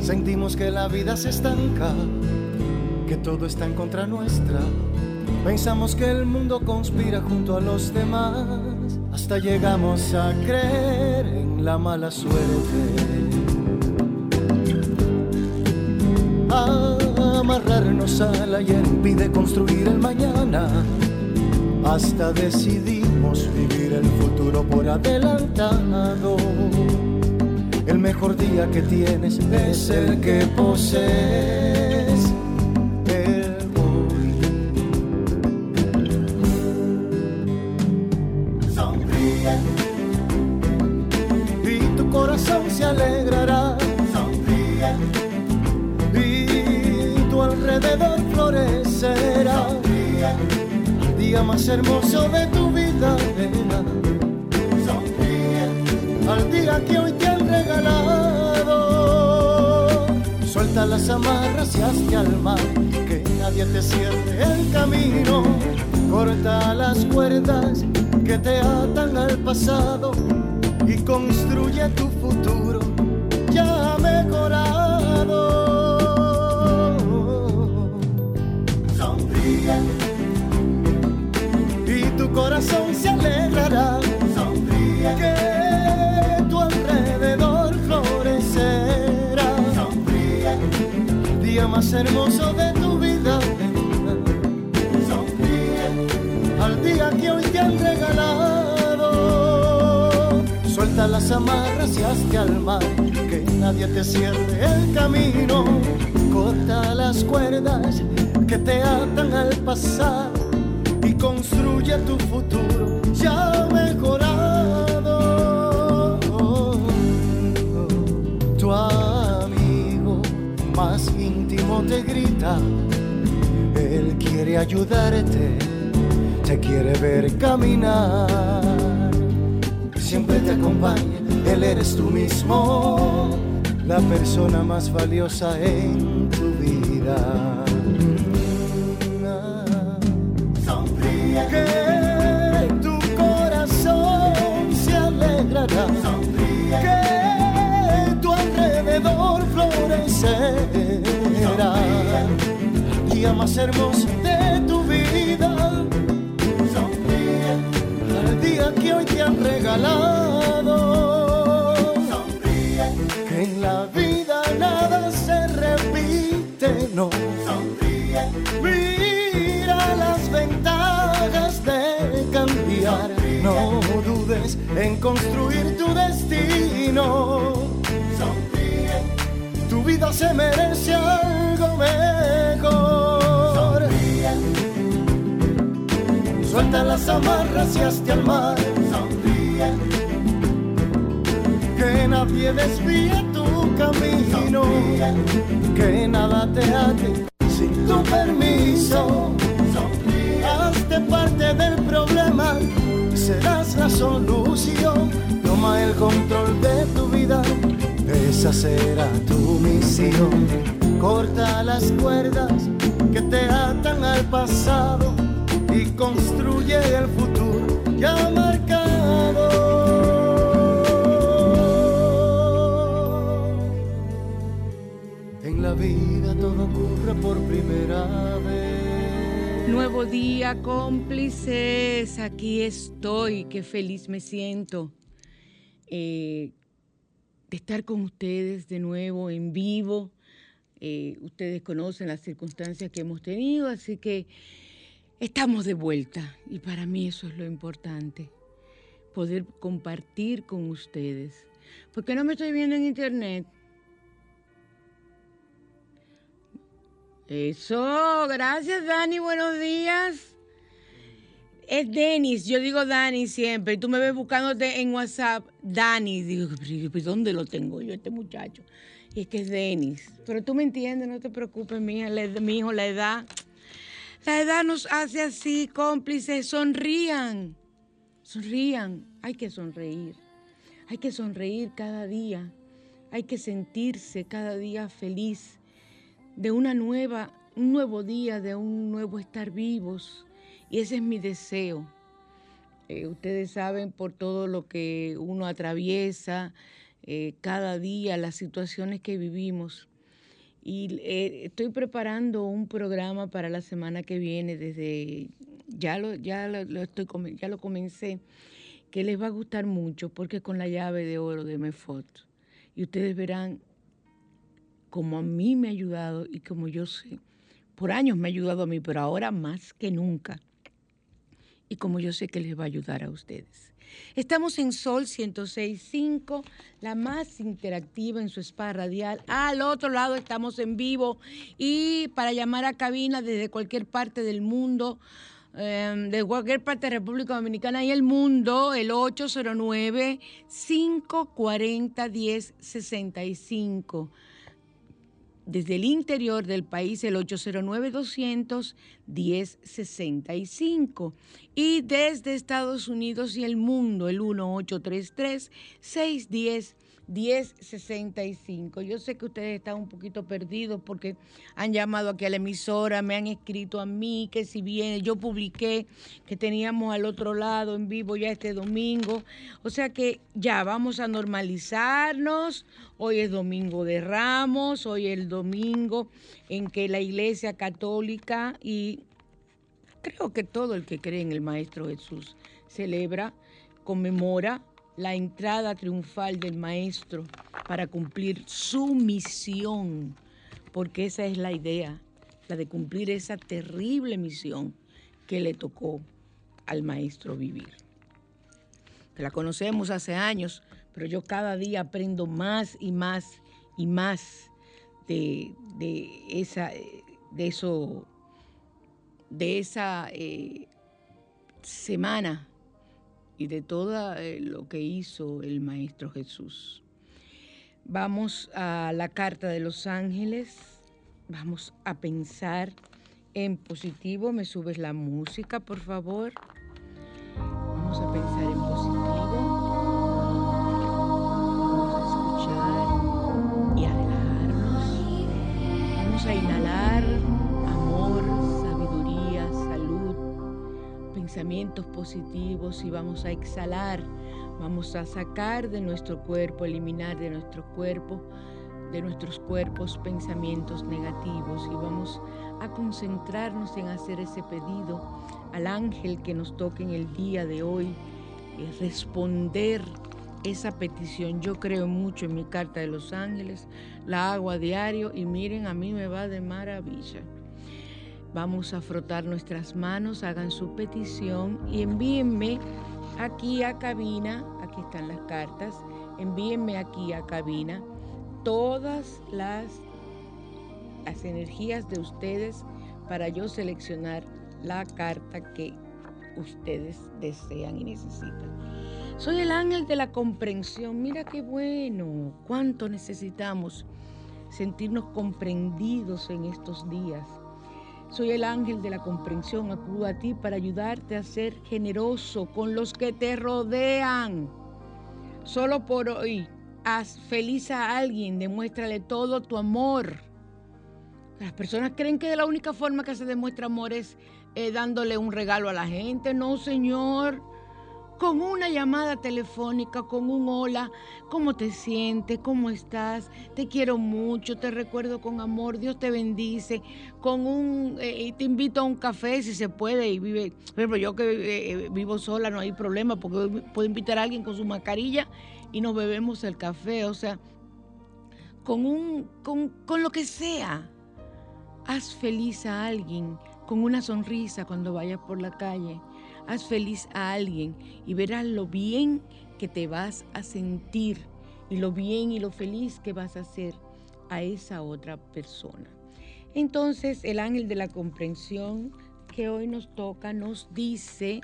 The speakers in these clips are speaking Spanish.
Sentimos que la vida se estanca, que todo está en contra nuestra. Pensamos que el mundo conspira junto a los demás, hasta llegamos a creer en la mala suerte. Amarrarnos al ayer impide construir el mañana, hasta decidimos vivir el futuro por adelantado el mejor día que tienes es el que posees. Más hermoso de tu vida. Al día que hoy te han regalado. Suelta las amarras y hazte al mar, que nadie te cierre el camino. Corta las cuerdas que te atan al pasar y construye tu futuro ya mejorado. Te grita, Él quiere ayudarte, te quiere ver caminar. Siempre te acompaña, Él eres tú mismo, la persona más valiosa en tu vida. Más hermoso de tu vida. Sonríe al día que hoy te han regalado. Sonríe que en la vida nada se repite, no. Sonríe. Mira las ventajas de cambiar. No dudes en construir tu destino tu vida se merece algo mejor. Suelta las amarras y hazte al mar. Sonríe. Que nadie desvíe tu camino. Que nada te ate sin tu permiso. Hazte parte del problema, serás la solución. Toma el control de tu vida, esa será tu misión. Corta las cuerdas que te atan al pasado y construye el futuro ya marcado. En la vida todo ocurre por primera vez. Nuevo día, cómplices. Aquí estoy. Qué feliz me siento eh, de estar con ustedes de nuevo en vivo. Eh, ustedes conocen las circunstancias que hemos tenido, así que estamos de vuelta y para mí eso es lo importante, poder compartir con ustedes. Porque no me estoy viendo en internet. Eso, gracias Dani, buenos días. Es Denis, yo digo Dani siempre. Tú me ves buscándote en WhatsApp, Dani. Digo, ¿dónde lo tengo yo, este muchacho? Y es que es Denis. Pero tú me entiendes, no te preocupes, mi, mi hijo, la edad. La edad nos hace así, cómplices. Sonrían. Sonrían. Hay que sonreír. Hay que sonreír cada día. Hay que sentirse cada día feliz de una nueva, un nuevo día, de un nuevo estar vivos. Y ese es mi deseo. Eh, ustedes saben por todo lo que uno atraviesa eh, cada día, las situaciones que vivimos. Y eh, estoy preparando un programa para la semana que viene, desde ya lo, ya lo, estoy, ya lo comencé, que les va a gustar mucho porque con la llave de oro de Mefot. Y ustedes verán cómo a mí me ha ayudado y como yo sé, por años me ha ayudado a mí, pero ahora más que nunca. Y como yo sé que les va a ayudar a ustedes. Estamos en Sol 106.5, la más interactiva en su spa radial. Al otro lado estamos en vivo y para llamar a cabina desde cualquier parte del mundo, em, de cualquier parte de República Dominicana y el mundo, el 809-540-1065 desde el interior del país el 809-200-1065 y desde Estados Unidos y el mundo el 1833-610. 1065. Yo sé que ustedes están un poquito perdidos porque han llamado aquí a la emisora, me han escrito a mí que si viene, yo publiqué que teníamos al otro lado en vivo ya este domingo. O sea que ya vamos a normalizarnos. Hoy es domingo de Ramos, hoy es el domingo en que la Iglesia Católica y creo que todo el que cree en el Maestro Jesús celebra, conmemora la entrada triunfal del maestro para cumplir su misión, porque esa es la idea, la de cumplir esa terrible misión que le tocó al maestro vivir. la conocemos hace años, pero yo cada día aprendo más y más y más de, esa, de eso, de esa eh, semana y de todo eh, lo que hizo el Maestro Jesús. Vamos a la carta de los ángeles, vamos a pensar en positivo. ¿Me subes la música, por favor? Vamos a pensar en positivo. Pensamientos positivos y vamos a exhalar, vamos a sacar de nuestro cuerpo, eliminar de nuestro cuerpo, de nuestros cuerpos pensamientos negativos y vamos a concentrarnos en hacer ese pedido al ángel que nos toque en el día de hoy, eh, responder esa petición. Yo creo mucho en mi carta de los ángeles, la hago a diario y miren, a mí me va de maravilla. Vamos a frotar nuestras manos, hagan su petición y envíenme aquí a cabina, aquí están las cartas, envíenme aquí a cabina todas las, las energías de ustedes para yo seleccionar la carta que ustedes desean y necesitan. Soy el ángel de la comprensión. Mira qué bueno, cuánto necesitamos sentirnos comprendidos en estos días. Soy el ángel de la comprensión. Acudo a ti para ayudarte a ser generoso con los que te rodean. Solo por hoy, haz feliz a alguien, demuéstrale todo tu amor. Las personas creen que la única forma que se demuestra amor es eh, dándole un regalo a la gente. No, Señor. Con una llamada telefónica, con un hola, ¿cómo te sientes? ¿Cómo estás? Te quiero mucho, te recuerdo con amor, Dios te bendice. Con un, eh, te invito a un café si se puede y vive. Por ejemplo, yo que eh, vivo sola no hay problema porque puedo invitar a alguien con su mascarilla y nos bebemos el café. O sea, con, un, con, con lo que sea, haz feliz a alguien con una sonrisa cuando vayas por la calle. Haz feliz a alguien y verás lo bien que te vas a sentir y lo bien y lo feliz que vas a hacer a esa otra persona. Entonces el ángel de la comprensión que hoy nos toca nos dice,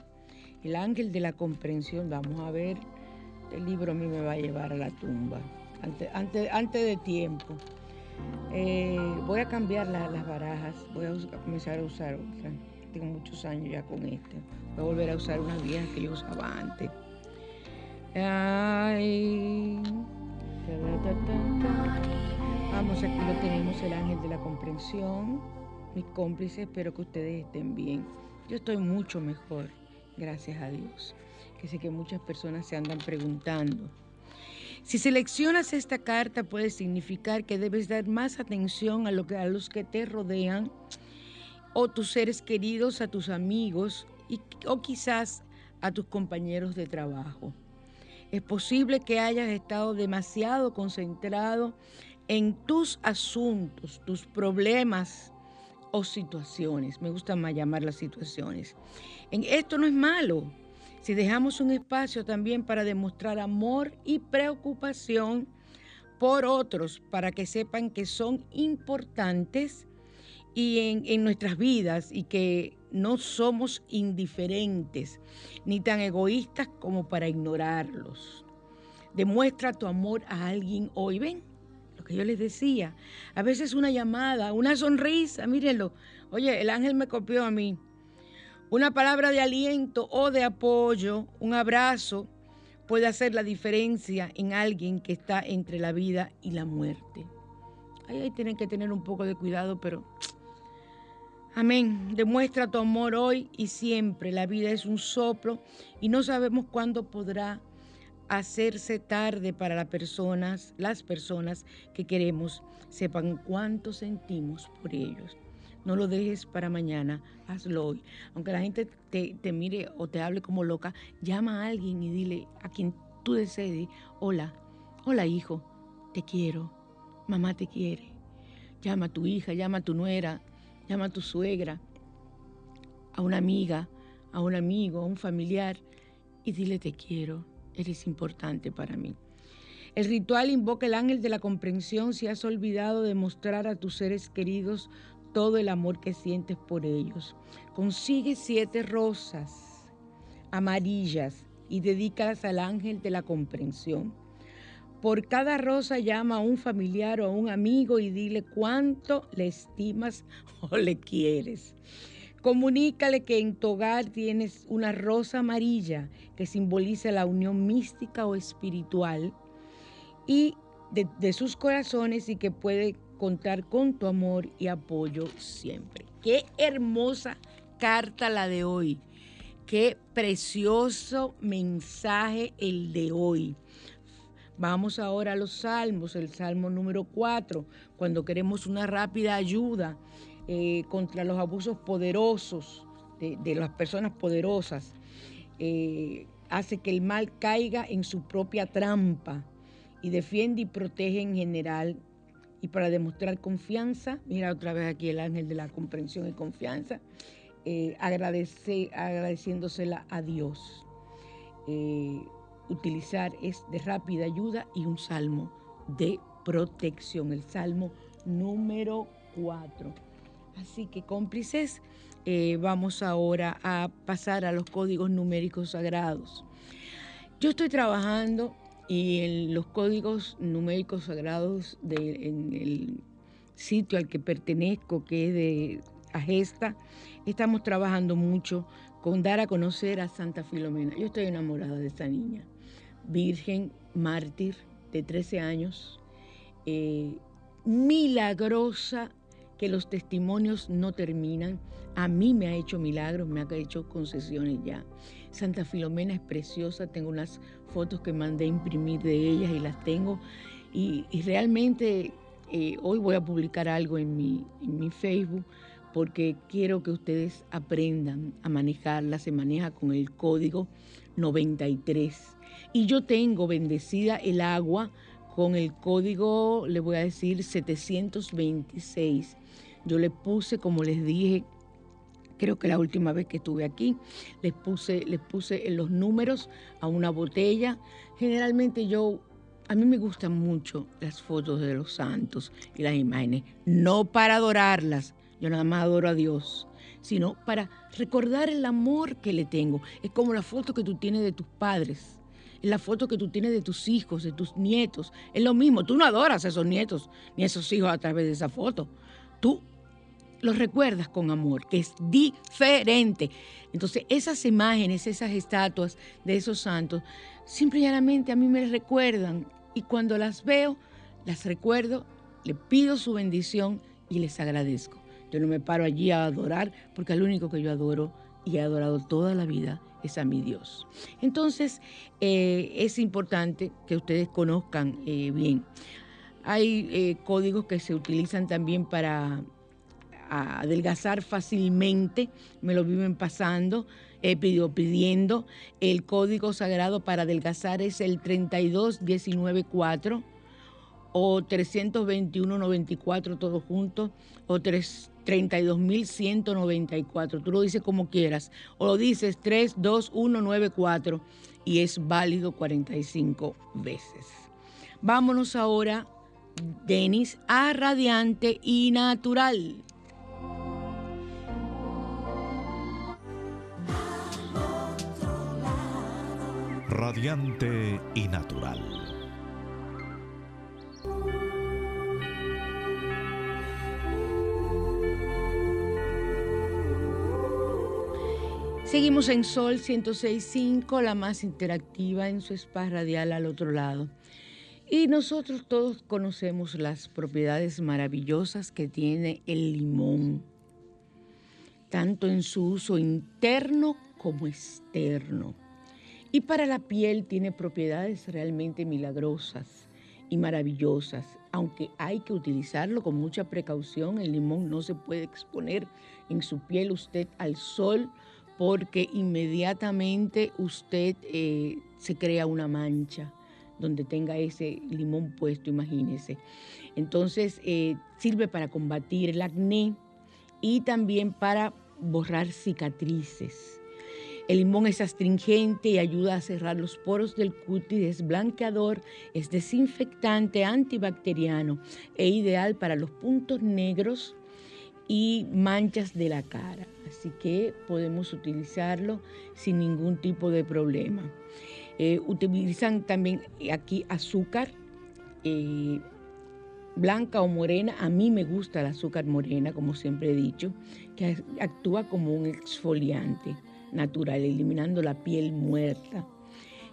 el ángel de la comprensión, vamos a ver, el libro a mí me va a llevar a la tumba, antes, antes, antes de tiempo. Eh, voy a cambiar las barajas, voy a, comenzar a usar. Tengo muchos años ya con este. Voy a volver a usar una vieja que yo usaba antes. Ay. Vamos, aquí lo tenemos, el ángel de la comprensión. Mis cómplices, espero que ustedes estén bien. Yo estoy mucho mejor, gracias a Dios. Que sé que muchas personas se andan preguntando. Si seleccionas esta carta puede significar que debes dar más atención a, lo que, a los que te rodean o tus seres queridos, a tus amigos o quizás a tus compañeros de trabajo. Es posible que hayas estado demasiado concentrado en tus asuntos, tus problemas o situaciones. Me gusta más llamar las situaciones. En esto no es malo si dejamos un espacio también para demostrar amor y preocupación por otros, para que sepan que son importantes y en, nuestras vidas y que no somos indiferentes ni tan egoístas como para ignorarlos. Demuestra tu amor a alguien hoy. Ven, lo que yo les decía. A veces una llamada, una sonrisa, mírenlo. Oye, el ángel me copió a mí. Una palabra de aliento o de apoyo, un abrazo, puede hacer la diferencia en alguien que está entre la vida y la muerte. Ahí, tienen que tener un poco de cuidado, pero... Amén. Demuestra tu amor hoy y siempre. La vida es un soplo y no sabemos cuándo podrá hacerse tarde para las personas, las personas que queremos sepan cuánto sentimos por ellos. No lo dejes para mañana, hazlo hoy. Aunque la gente te, mire o te hable como loca, llama a alguien y dile a quien tú desees, hola, hola hijo, te quiero, mamá te quiere. Llama a tu hija, llama a tu nuera, llama a tu suegra, a una amiga, a un amigo, a un familiar y dile te quiero, eres importante para mí. El ritual invoca el ángel de la comprensión si has olvidado de mostrar a tus seres queridos todo el amor que sientes por ellos. Consigue siete rosas amarillas y dedícalas al ángel de la comprensión. Por cada rosa llama a un familiar o a un amigo y dile cuánto le estimas o le quieres. Comunícale que en tu hogar tienes una rosa amarilla que simboliza la unión mística o espiritual y de, de sus corazones y que puede contar con tu amor y apoyo siempre. Qué hermosa carta la de hoy. Qué precioso mensaje el de hoy. Vamos ahora a los salmos, el salmo número 4, cuando queremos una rápida ayuda eh, contra los abusos poderosos de, las personas poderosas. Eh, hace que el mal caiga en su propia trampa y defiende y protege en general y para demostrar confianza, mira otra vez aquí el ángel de la comprensión y confianza, eh, agradeciéndosela a Dios. Utilizar es de rápida ayuda y un salmo de protección, el salmo número 4. Así que cómplices, eh, vamos ahora a pasar a los códigos numéricos sagrados. Yo estoy trabajando y en los códigos numéricos sagrados de, en el sitio al que pertenezco, que es de Agesta, estamos trabajando mucho con dar a conocer a Santa Filomena. Yo estoy enamorada de esta niña, virgen, mártir, de 13 años, eh, milagrosa, que los testimonios no terminan. A mí me ha hecho milagros, me ha hecho concesiones ya. Santa Filomena es preciosa, tengo unas fotos que mandé imprimir de ellas y las tengo. Y, realmente eh, hoy voy a publicar algo en mi, en mi Facebook porque quiero que ustedes aprendan a manejarla. Se maneja con el código 93. Y yo tengo bendecida el agua con el código, le voy a decir, 726. Yo le puse, como les dije, creo que la última vez que estuve aquí, les puse, les puse los números a una botella. Generalmente yo, a mí me gustan mucho las fotos de los santos y las imágenes, no para adorarlas, yo nada más adoro a Dios, sino para recordar el amor que le tengo. Es como la foto que tú tienes de tus padres es la foto que tú tienes de tus hijos, de tus nietos. Es lo mismo, tú no adoras a esos nietos ni a esos hijos a través de esa foto. Tú los recuerdas con amor, que es diferente. Entonces, esas imágenes, esas estatuas de esos santos, simplemente a mí me recuerdan y cuando las veo, las recuerdo, le pido su bendición y les agradezco. Yo no me paro allí a adorar porque el único que yo adoro y he adorado toda la vida es a mi Dios. Entonces, eh, es importante que ustedes conozcan eh, bien. Hay eh, códigos que se utilizan también para adelgazar fácilmente, me lo viven pasando, he pidido pidiendo. El código sagrado para adelgazar es el 32194 o 32194 todos juntos o 3 32.194. Tú lo dices como quieras. O lo dices 32194 y es válido 45 veces. Vámonos ahora, Denis, a radiante y natural. Radiante y natural. Seguimos en Sol 106.5, la más interactiva en su spa radial al otro lado. Y nosotros todos conocemos las propiedades maravillosas que tiene el limón, tanto en su uso interno como externo. Y para la piel tiene propiedades realmente milagrosas y maravillosas, aunque hay que utilizarlo con mucha precaución. El limón no se puede exponer en su piel usted al sol porque inmediatamente usted eh, se crea una mancha donde tenga ese limón puesto, imagínese. Entonces eh, sirve para combatir el acné y también para borrar cicatrices. El limón es astringente y ayuda a cerrar los poros del cutis, es blanqueador, es desinfectante, antibacteriano e ideal para los puntos negros y manchas de la cara. Así que podemos utilizarlo sin ningún tipo de problema. Eh, utilizan también aquí azúcar eh, blanca o morena. A mí me gusta el azúcar morena, como siempre he dicho, que actúa como un exfoliante natural, eliminando la piel muerta.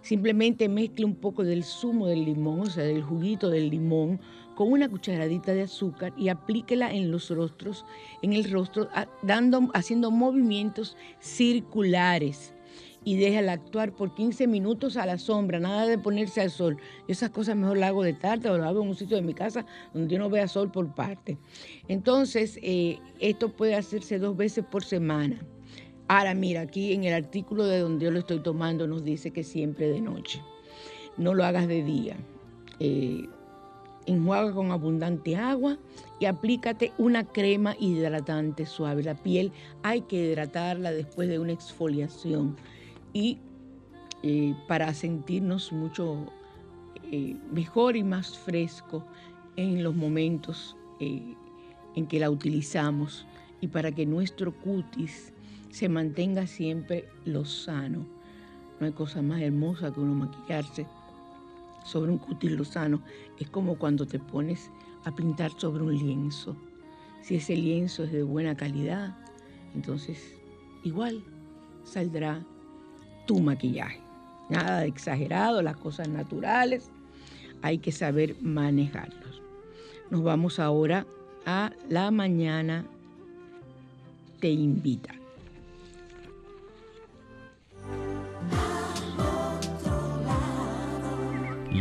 Simplemente mezcle un poco del zumo del limón, o sea, del juguito del limón, con una cucharadita de azúcar y aplíquela en los rostros, en el rostro, dando, haciendo movimientos circulares y déjala actuar por 15 minutos a la sombra, nada de ponerse al sol. Esas cosas mejor las hago de tarde o las hago en un sitio de mi casa donde yo no vea sol por parte. Entonces, eh, esto puede hacerse dos veces por semana. Ahora, mira, aquí en el artículo de donde yo lo estoy tomando nos dice que siempre de noche. No lo hagas de día. Eh, enjuaga con abundante agua y aplícate una crema hidratante suave. La piel hay que hidratarla después de una exfoliación y eh, para sentirnos mucho eh, mejor y más fresco en los momentos eh, en que la utilizamos y para que nuestro cutis se mantenga siempre lo sano. No hay cosa más hermosa que uno maquillarse sobre un cutis lozano. Es como cuando te pones a pintar sobre un lienzo. Si ese lienzo es de buena calidad, entonces igual saldrá tu maquillaje. Nada exagerado, las cosas naturales, hay que saber manejarlos. Nos vamos ahora a la mañana te invita.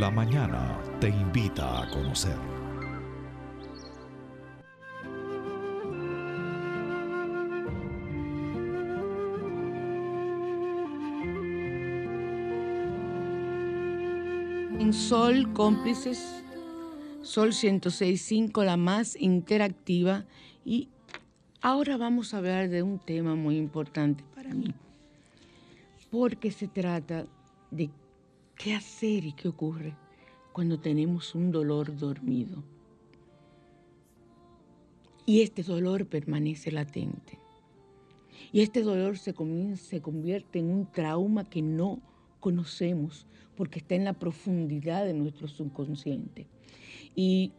La mañana te invita a conocer. En Sol Cómplices, Sol 106.5, la más interactiva. Y ahora vamos a hablar de un tema muy importante para mí, porque se trata de qué hacer y qué ocurre cuando tenemos un dolor dormido. Y este dolor permanece latente. Y este dolor se, se convierte en un trauma que no conocemos porque está en la profundidad de nuestro subconsciente. Y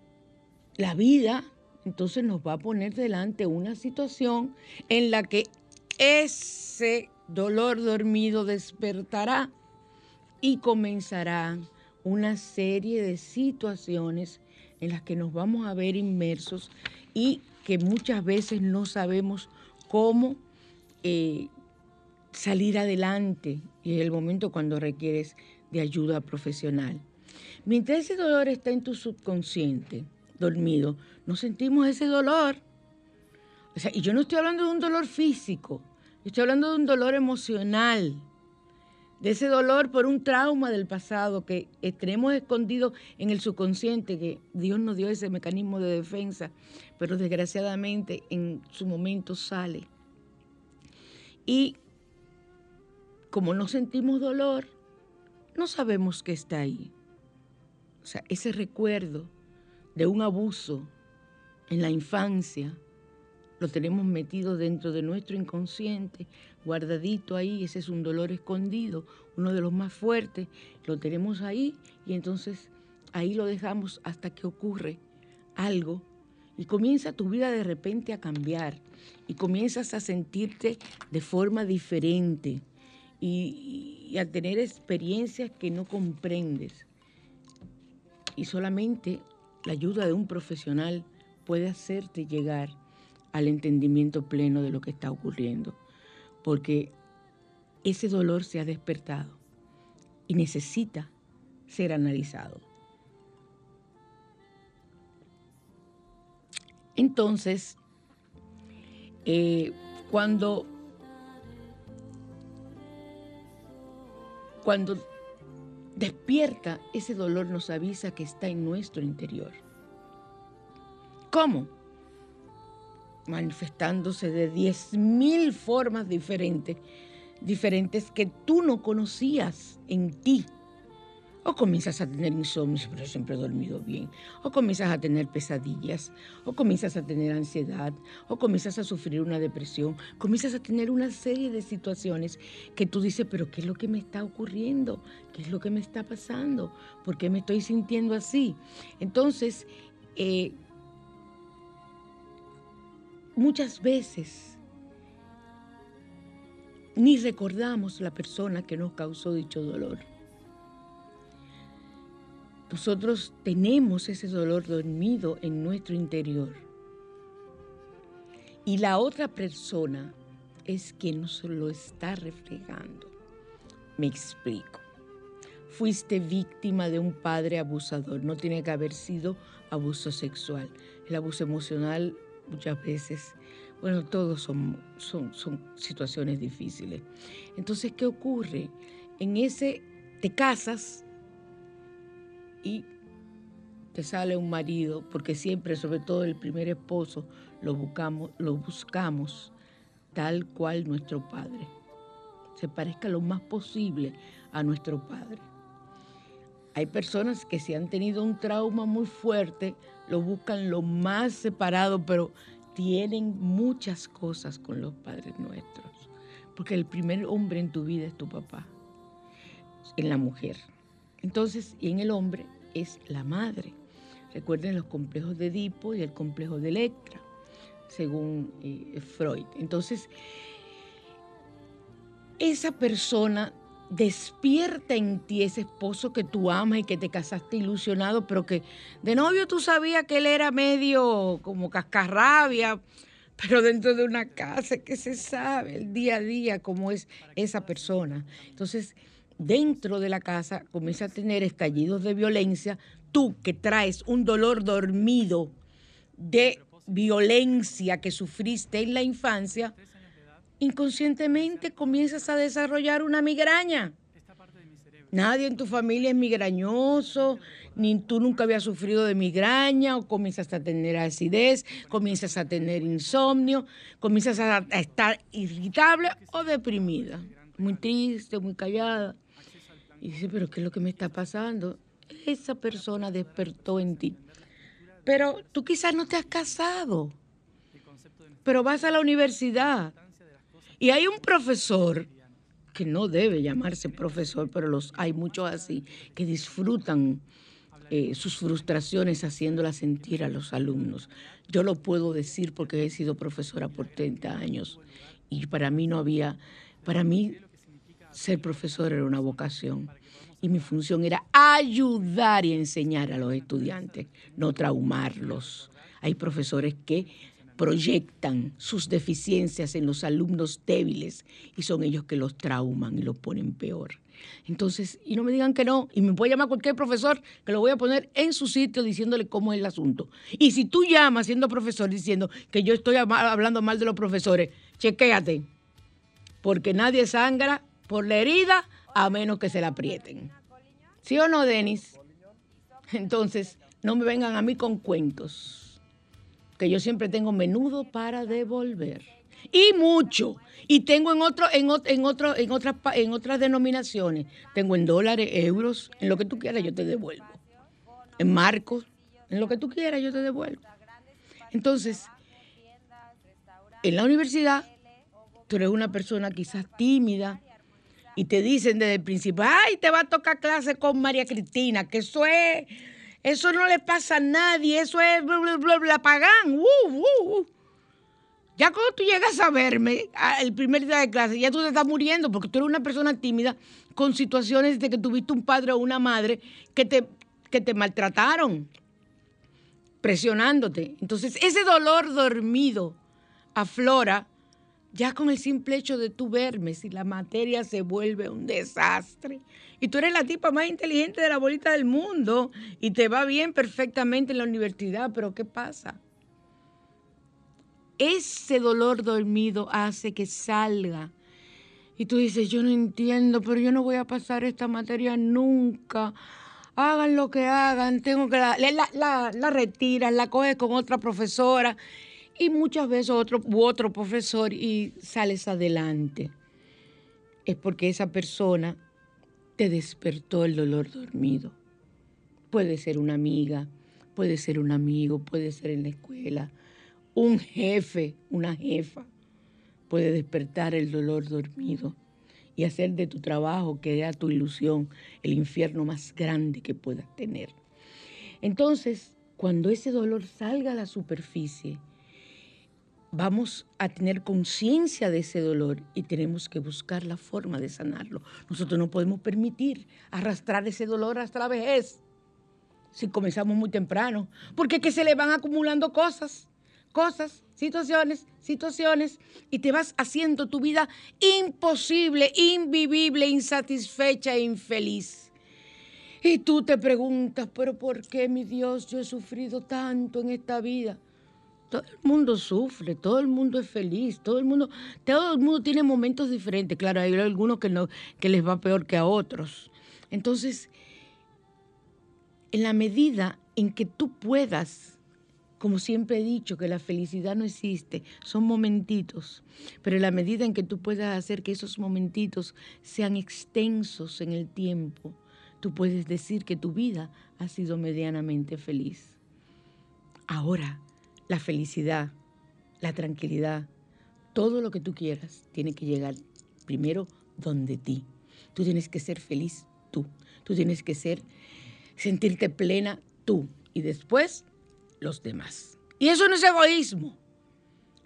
la vida entonces nos va a poner delante una situación en la que ese dolor dormido despertará y comenzará una serie de situaciones en las que nos vamos a ver inmersos y que muchas veces no sabemos cómo eh, salir adelante y es el momento cuando requieres de ayuda profesional. Mientras ese dolor está en tu subconsciente, dormido, no sentimos ese dolor. Y yo no estoy hablando de un dolor físico, estoy hablando de un dolor emocional, de ese dolor por un trauma del pasado que tenemos escondido en el subconsciente, que Dios nos dio ese mecanismo de defensa, pero desgraciadamente en su momento sale. Y como no sentimos dolor, no sabemos qué está ahí. O sea, ese recuerdo de un abuso en la infancia lo tenemos metido dentro de nuestro inconsciente, guardadito ahí, ese es un dolor escondido, uno de los más fuertes, lo tenemos ahí y entonces ahí lo dejamos hasta que ocurre algo y comienza tu vida de repente a cambiar y comienzas a sentirte de forma diferente y, a tener experiencias que no comprendes. Y solamente la ayuda de un profesional puede hacerte llegar al entendimiento pleno de lo que está ocurriendo, porque ese dolor se ha despertado y necesita ser analizado. Entonces, eh, cuando Cuando despierta, ese dolor nos avisa que está en nuestro interior. ¿Cómo? Manifestándose de 10.000 formas diferentes, diferentes que tú no conocías en ti o comienzas a tener insomnio, pero siempre he dormido bien. O comienzas a tener pesadillas. O comienzas a tener ansiedad. O comienzas a sufrir una depresión. Comienzas a tener una serie de situaciones que tú dices, pero ¿qué es lo que me está ocurriendo? ¿Qué es lo que me está pasando? ¿Por qué me estoy sintiendo así? Entonces, eh, muchas veces ni recordamos la persona que nos causó dicho dolor. Nosotros tenemos ese dolor dormido en nuestro interior. Y la otra persona es quien nos lo está reflejando. Me explico. Fuiste víctima de un padre abusador. No tiene que haber sido abuso sexual. El abuso emocional muchas veces, bueno, todos son, son, situaciones difíciles. Entonces, ¿qué ocurre? En ese te casas y te sale un marido, porque siempre, sobre todo el primer esposo, lo buscamos, lo buscamos tal cual nuestro Padre. Se parezca lo más posible a nuestro Padre. Hay personas que si han tenido un trauma muy fuerte, lo buscan lo más separado, pero tienen muchas cosas con los padres nuestros, porque el primer hombre en tu vida es tu papá, en la mujer. Entonces, y en el hombre es la madre. Recuerden los complejos de Edipo y el complejo de Electra, según eh, Freud. Entonces, esa persona despierta en ti ese esposo que tú amas y que te casaste ilusionado, pero que de novio tú sabías que él era medio como cascarrabia, pero dentro de una casa que se sabe el día a día cómo es esa persona. Entonces, dentro de la casa comienza a tener estallidos de violencia, tú que traes un dolor dormido de violencia que sufriste en la infancia, inconscientemente comienzas a desarrollar una migraña. Nadie en tu familia es migrañoso, ni tú nunca habías sufrido de migraña, o comienzas a tener acidez, comienzas a tener insomnio, comienzas a, estar irritable o deprimida, muy triste, muy callada. Y dice, pero ¿qué es lo que me está pasando? Esa persona despertó en ti. Pero tú quizás no te has casado, pero vas a la universidad y hay un profesor que no debe llamarse profesor, pero los hay muchos así, que disfrutan eh, sus frustraciones haciéndolas sentir a los alumnos. Yo lo puedo decir porque he sido profesora por 30 años y para mí no había, para mí ser profesor era una vocación y mi función era ayudar y enseñar a los estudiantes, no traumarlos. Hay profesores que proyectan sus deficiencias en los alumnos débiles y son ellos que los trauman y los ponen peor. Entonces, y no me digan que no, y me puede llamar cualquier profesor que lo voy a poner en su sitio diciéndole cómo es el asunto. Y si tú llamas siendo profesor diciendo que yo estoy hablando mal de los profesores, chequéate, porque nadie sangra por la herida a menos que se la aprieten. ¿Sí o no, Denis? Entonces, no me vengan a mí con cuentos que yo siempre tengo menudo para devolver. Y mucho. Y tengo en otro, en, en otro, en otras, en otras denominaciones. Tengo en dólares, euros, en lo que tú quieras yo te devuelvo. En marcos, en lo que tú quieras yo te devuelvo. Entonces, en la universidad, tú eres una persona quizás tímida y te dicen desde el principio, ay, te va a tocar clase con María Cristina, que eso es eso no le pasa a nadie, eso es bla, bla, bla, bla pagán. Uh, uh, uh. Ya cuando tú llegas a verme el primer día de clase, ya tú te estás muriendo porque tú eres una persona tímida con situaciones de que tuviste un padre o una madre que te, que te maltrataron, presionándote. Entonces, ese dolor dormido aflora ya con el simple hecho de tú verme, si la materia se vuelve un desastre. Y tú eres la tipa más inteligente de la bolita del mundo y te va bien perfectamente en la universidad, pero ¿qué pasa? Ese dolor dormido hace que salga. Y tú dices, yo no entiendo, pero yo no voy a pasar esta materia nunca. Hagan lo que hagan, tengo que la, la, la retiras, la coges con otra profesora y muchas veces otro u otro profesor y sales adelante. Es porque esa persona te despertó el dolor dormido. Puede ser una amiga, puede ser un amigo, puede ser en la escuela, un jefe, una jefa. Puede despertar el dolor dormido y hacer de tu trabajo, que era tu ilusión, el infierno más grande que puedas tener. Entonces, cuando ese dolor salga a la superficie, vamos a tener conciencia de ese dolor y tenemos que buscar la forma de sanarlo. Nosotros no podemos permitir arrastrar ese dolor hasta la vejez si comenzamos muy temprano, porque que se le van acumulando cosas, cosas, situaciones, situaciones, y te vas haciendo tu vida imposible, invivible, insatisfecha e infeliz. Y tú te preguntas, pero ¿por qué, mi Dios, yo he sufrido tanto en esta vida? Todo el mundo sufre, todo el mundo es feliz, todo el mundo, todo el mundo tiene momentos diferentes. Claro, hay algunos que no, que les va peor que a otros. Entonces, en la medida en que tú puedas, como siempre he dicho, que la felicidad no existe, son momentitos, pero en la medida en que tú puedas hacer que esos momentitos sean extensos en el tiempo, tú puedes decir que tu vida ha sido medianamente feliz. Ahora, la felicidad la tranquilidad, todo lo que tú quieras tiene que llegar primero donde ti. Tú tienes que ser feliz tú. Tú tienes que ser, sentirte plena tú. Y después los demás. Y eso no es egoísmo.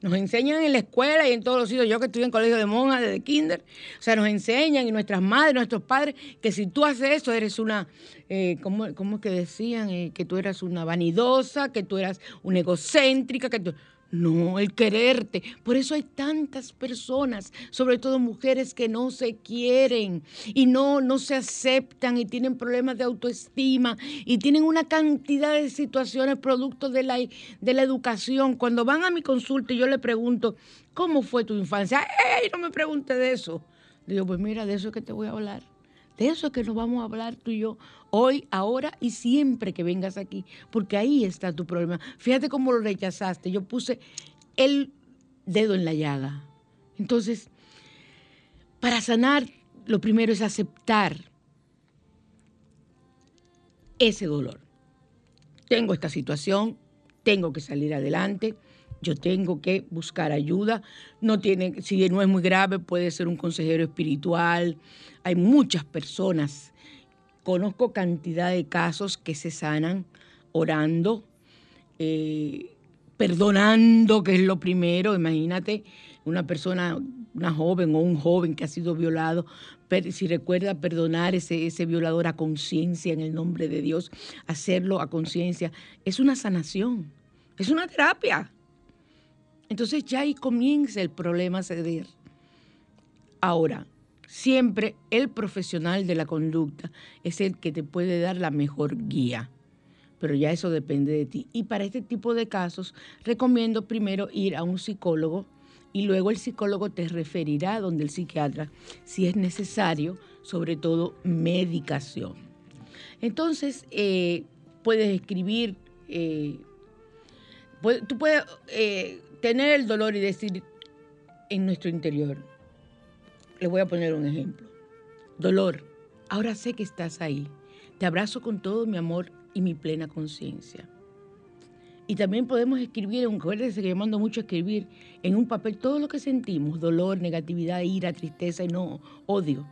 Nos enseñan en la escuela y en todos los sitios, yo que estuve en colegio de monjas desde kinder, o sea, nos enseñan y nuestras madres, nuestros padres, que si tú haces eso eres una, eh, ¿cómo, es que decían? Eh, que tú eras una vanidosa, que tú eras una egocéntrica, que tú... No, el quererte. Por eso hay tantas personas, sobre todo mujeres que no se quieren y no, no se aceptan y tienen problemas de autoestima y tienen una cantidad de situaciones producto de la, de la educación. Cuando van a mi consulta y yo le pregunto, ¿cómo fue tu infancia? ¡Ey, no me pregunte de eso! Digo, pues mira, de eso es que te voy a hablar. De eso es que nos vamos a hablar tú y yo hoy, ahora y siempre que vengas aquí, porque ahí está tu problema. Fíjate cómo lo rechazaste. Yo puse el dedo en la llaga. Entonces, para sanar, lo primero es aceptar ese dolor. Tengo esta situación, tengo que salir adelante, yo tengo que buscar ayuda. No tiene, si no es muy grave, puede ser un consejero espiritual. Hay muchas personas. Conozco cantidad de casos que se sanan orando, eh, perdonando, que es lo primero. Imagínate una persona, una joven o un joven que ha sido violado, si recuerda perdonar ese, ese violador a conciencia en el nombre de Dios, hacerlo a conciencia, es una sanación, es una terapia. Entonces ya ahí comienza el problema a ceder. Ahora, siempre el profesional de la conducta es el que te puede dar la mejor guía, pero ya eso depende de ti. Y para este tipo de casos recomiendo primero ir a un psicólogo y luego el psicólogo te referirá a donde el psiquiatra si es necesario, sobre todo medicación. Entonces, eh, puedes escribir, eh, tú puedes eh, tener el dolor y decir en nuestro interior, le voy a poner un ejemplo, dolor, ahora sé que estás ahí, te abrazo con todo mi amor y mi plena conciencia. Y también podemos escribir, acuérdense que yo mando mucho a escribir en un papel todo lo que sentimos, dolor, negatividad, ira, tristeza y no odio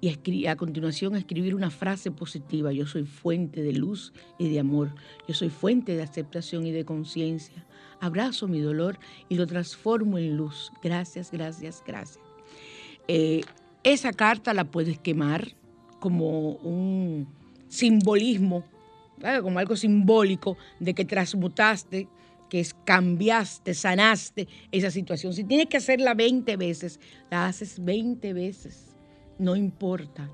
y a continuación escribir una frase positiva. Yo soy fuente de luz y de amor. Yo soy fuente de aceptación y de conciencia. Abrazo mi dolor y lo transformo en luz. Gracias, gracias, gracias. Eh, esa carta la puedes quemar como un simbolismo, como algo simbólico de que transmutaste, que cambiaste, sanaste esa situación. Si tienes que hacerla 20 veces, la haces 20 veces no importa.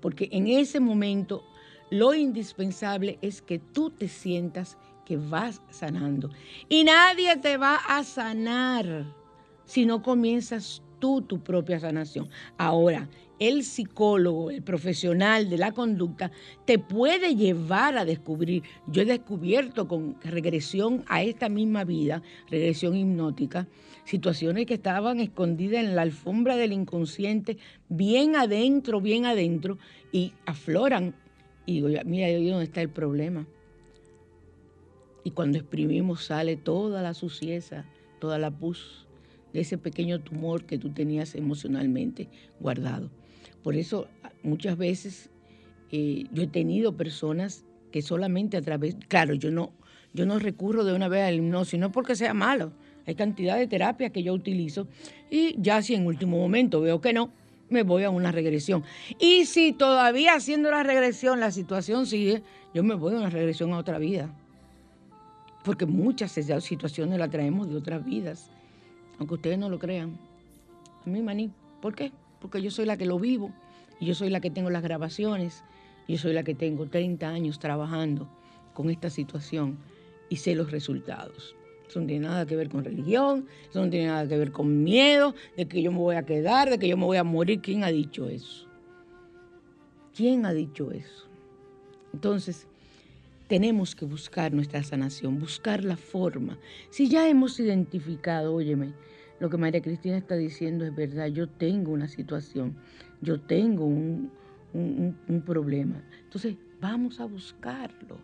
Porque en ese momento lo indispensable es que tú te sientas que vas sanando. Y nadie te va a sanar si no comienzas tú tu propia sanación. Ahora, el psicólogo, el profesional de la conducta, te puede llevar a descubrir. Yo he descubierto con regresión a esta misma vida, regresión hipnótica, situaciones que estaban escondidas en la alfombra del inconsciente, bien adentro, bien adentro, y afloran. Y digo, mira, ahí dónde está el problema. Y cuando exprimimos sale toda la suciedad, toda la pus ese pequeño tumor que tú tenías emocionalmente guardado. Por eso muchas veces eh, yo he tenido personas que solamente a través, claro, yo no, yo no recurro de una vez al hipnosis, no porque sea malo, hay cantidad de terapias que yo utilizo y ya si en último momento veo que no, me voy a una regresión. Y si todavía haciendo la regresión la situación sigue, yo me voy a una regresión a otra vida. Porque muchas situaciones las traemos de otras vidas, aunque ustedes no lo crean. A mí, maní, ¿por qué? porque yo soy la que lo vivo y yo soy la que tengo las grabaciones, yo soy la que tengo 30 años trabajando con esta situación y sé los resultados. Eso no tiene nada que ver con religión, eso no tiene nada que ver con miedo de que yo me voy a quedar, de que yo me voy a morir. ¿Quién ha dicho eso? ¿Quién ha dicho eso? Entonces, tenemos que buscar nuestra sanación, buscar la forma. Si ya hemos identificado, óyeme, lo que María Cristina está diciendo es verdad. Yo tengo una situación, yo tengo un, problema. Entonces, vamos a buscarlo.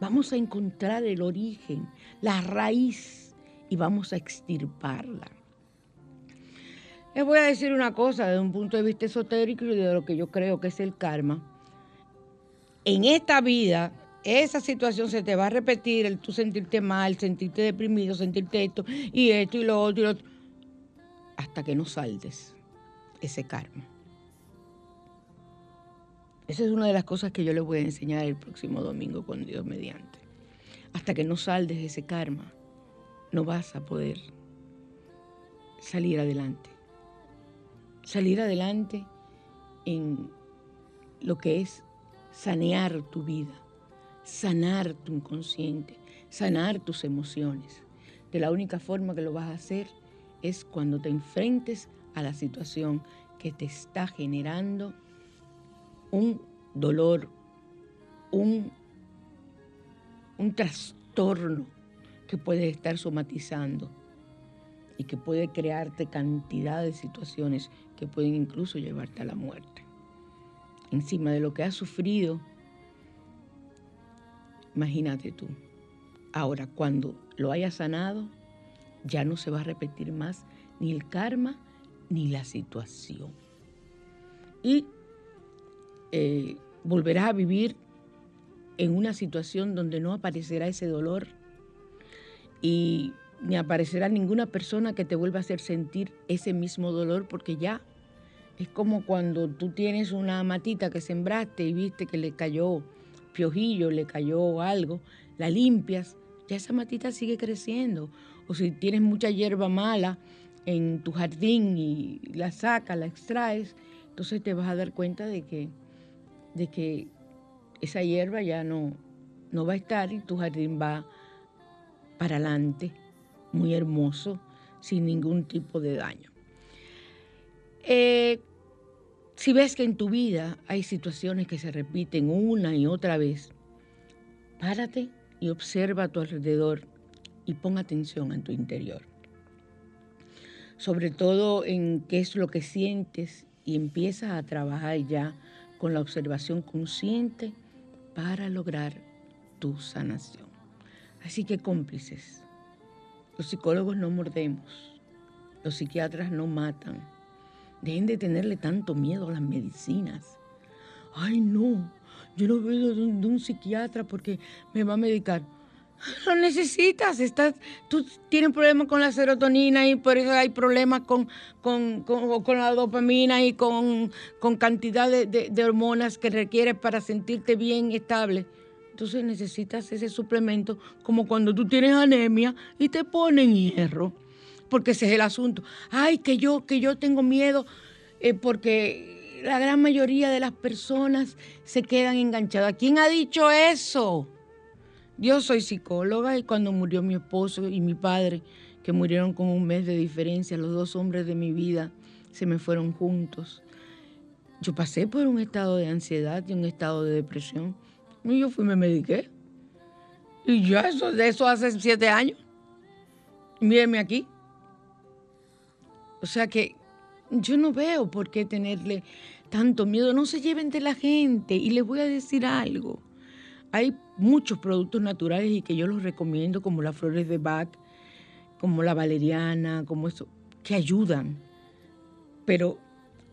Vamos a encontrar el origen, la raíz. y vamos a extirparla. Les voy a decir una cosa desde un punto de vista esotérico y de lo que yo creo que es el karma. En esta vida, esa situación se te va a repetir, el tú sentirte mal, sentirte deprimido, sentirte esto y esto y lo otro y lo otro, hasta que no saldes ese karma. Esa es una de las cosas que yo les voy a enseñar el próximo domingo con Dios mediante. Hasta que no saldes ese karma, no vas a poder salir adelante. Salir adelante en lo que es sanear tu vida, sanar tu inconsciente, sanar tus emociones. De la única forma que lo vas a hacer es cuando te enfrentes a la situación que te está generando un dolor, un, un trastorno que puede estar somatizando y que puede crearte cantidad de situaciones que pueden incluso llevarte a la muerte. Encima de lo que has sufrido, imagínate tú. Ahora, cuando lo hayas sanado, ya no se va a repetir más ni el karma ni la situación. Y eh, volverás a vivir en una situación donde no aparecerá ese dolor y ni aparecerá ninguna persona que te vuelva a hacer sentir ese mismo dolor porque ya es como cuando tú tienes una matita que sembraste y viste que le cayó piojillo, le cayó algo, la limpias, ya esa matita sigue creciendo. O si tienes mucha hierba mala en tu jardín y la sacas, la extraes, entonces te vas a dar cuenta de que de que esa hierba ya no, no va a estar y tu jardín va para adelante, muy hermoso, sin ningún tipo de daño. Eh, si ves que en tu vida hay situaciones que se repiten una y otra vez, párate y observa a tu alrededor y pon atención en tu interior. Sobre todo en qué es lo que sientes y empiezas a trabajar ya con la observación consciente para lograr tu sanación. Así que cómplices, los psicólogos no mordemos, los psiquiatras no matan. Dejen de tenerle tanto miedo a las medicinas. Ay, no, yo no veo de un, psiquiatra porque me va a medicar. Lo necesitas, estás, tú tienes problemas con la serotonina y por eso hay problemas con, con, la dopamina y con, cantidad de, hormonas que requieres para sentirte bien estable. Entonces necesitas ese suplemento como cuando tú tienes anemia y te ponen hierro, porque ese es el asunto. Ay, que yo, que yo tengo miedo eh, porque la gran mayoría de las personas se quedan enganchadas. ¿Quién ha dicho eso? Yo soy psicóloga y cuando murió mi esposo y mi padre, que murieron con un mes de diferencia, los dos hombres de mi vida se me fueron juntos. Yo pasé por un estado de ansiedad y un estado de depresión. Y yo fui y me mediqué. Y ya eso, de eso hace siete años. Mírenme aquí. O sea que yo no veo por qué tenerle tanto miedo. No se lleven de la gente. Y les voy a decir algo. Hay muchos productos naturales y que yo los recomiendo, como las flores de Bach, como la valeriana, como eso, que ayudan. Pero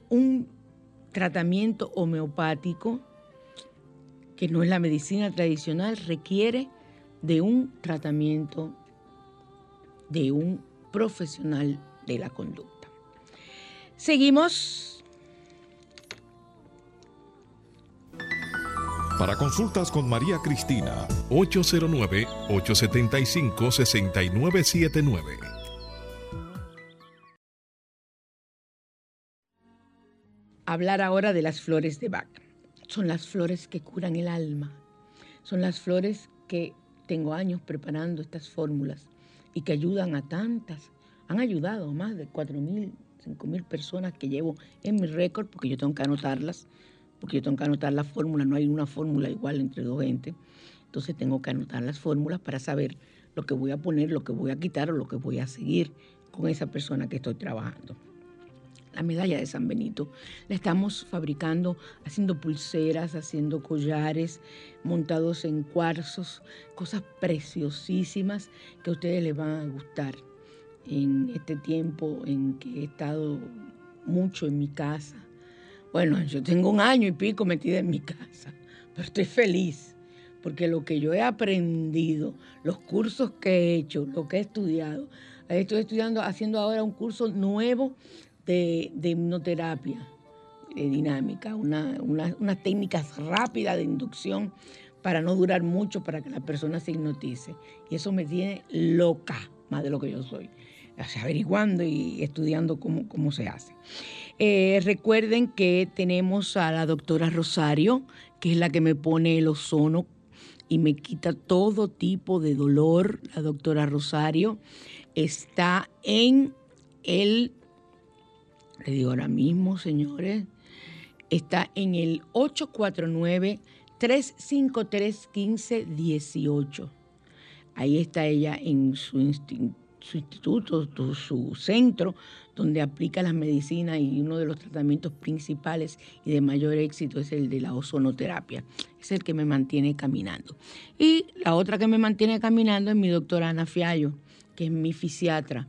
un tratamiento homeopático, que no es la medicina tradicional, requiere de un tratamiento de un profesional de la conducta. Seguimos Para consultas con María Cristina, 809-875-6979. Hablar ahora de las flores de Bach. Son las flores que curan el alma. Son las flores que tengo años preparando estas fórmulas y que ayudan a tantas. Han ayudado a más de 4.000, 5.000 personas que llevo en mi récord, porque yo tengo que anotarlas porque yo tengo que anotar la fórmula, no hay una fórmula igual entre dos gente. Entonces tengo que anotar las fórmulas para saber lo que voy a poner, lo que voy a quitar o lo que voy a seguir con esa persona que estoy trabajando. La medalla de San Benito la estamos fabricando, haciendo pulseras, haciendo collares, montados en cuarzos, cosas preciosísimas que a ustedes les van a gustar. En este tiempo en que he estado mucho en mi casa. Bueno, yo tengo un año y pico metida en mi casa, pero estoy feliz porque lo que yo he aprendido, los cursos que he hecho, lo que he estudiado, estoy estudiando, haciendo ahora un curso nuevo de, hipnoterapia dinámica, unas una, técnicas rápidas de inducción para no durar mucho, para que la persona se hipnotice. Y eso me tiene loca, más de lo que yo soy, averiguando y estudiando cómo, cómo se hace. Eh, recuerden que tenemos a la doctora Rosario, que es la que me pone el ozono y me quita todo tipo de dolor. La doctora Rosario está en el, le digo ahora mismo, señores, está en el 849-353-1518. Ahí está ella en su, instituto, su centro, donde aplica las medicinas y uno de los tratamientos principales y de mayor éxito es el de la ozonoterapia. Es el que me mantiene caminando. Y la otra que me mantiene caminando es mi doctora Ana Fiallo, que es mi fisiatra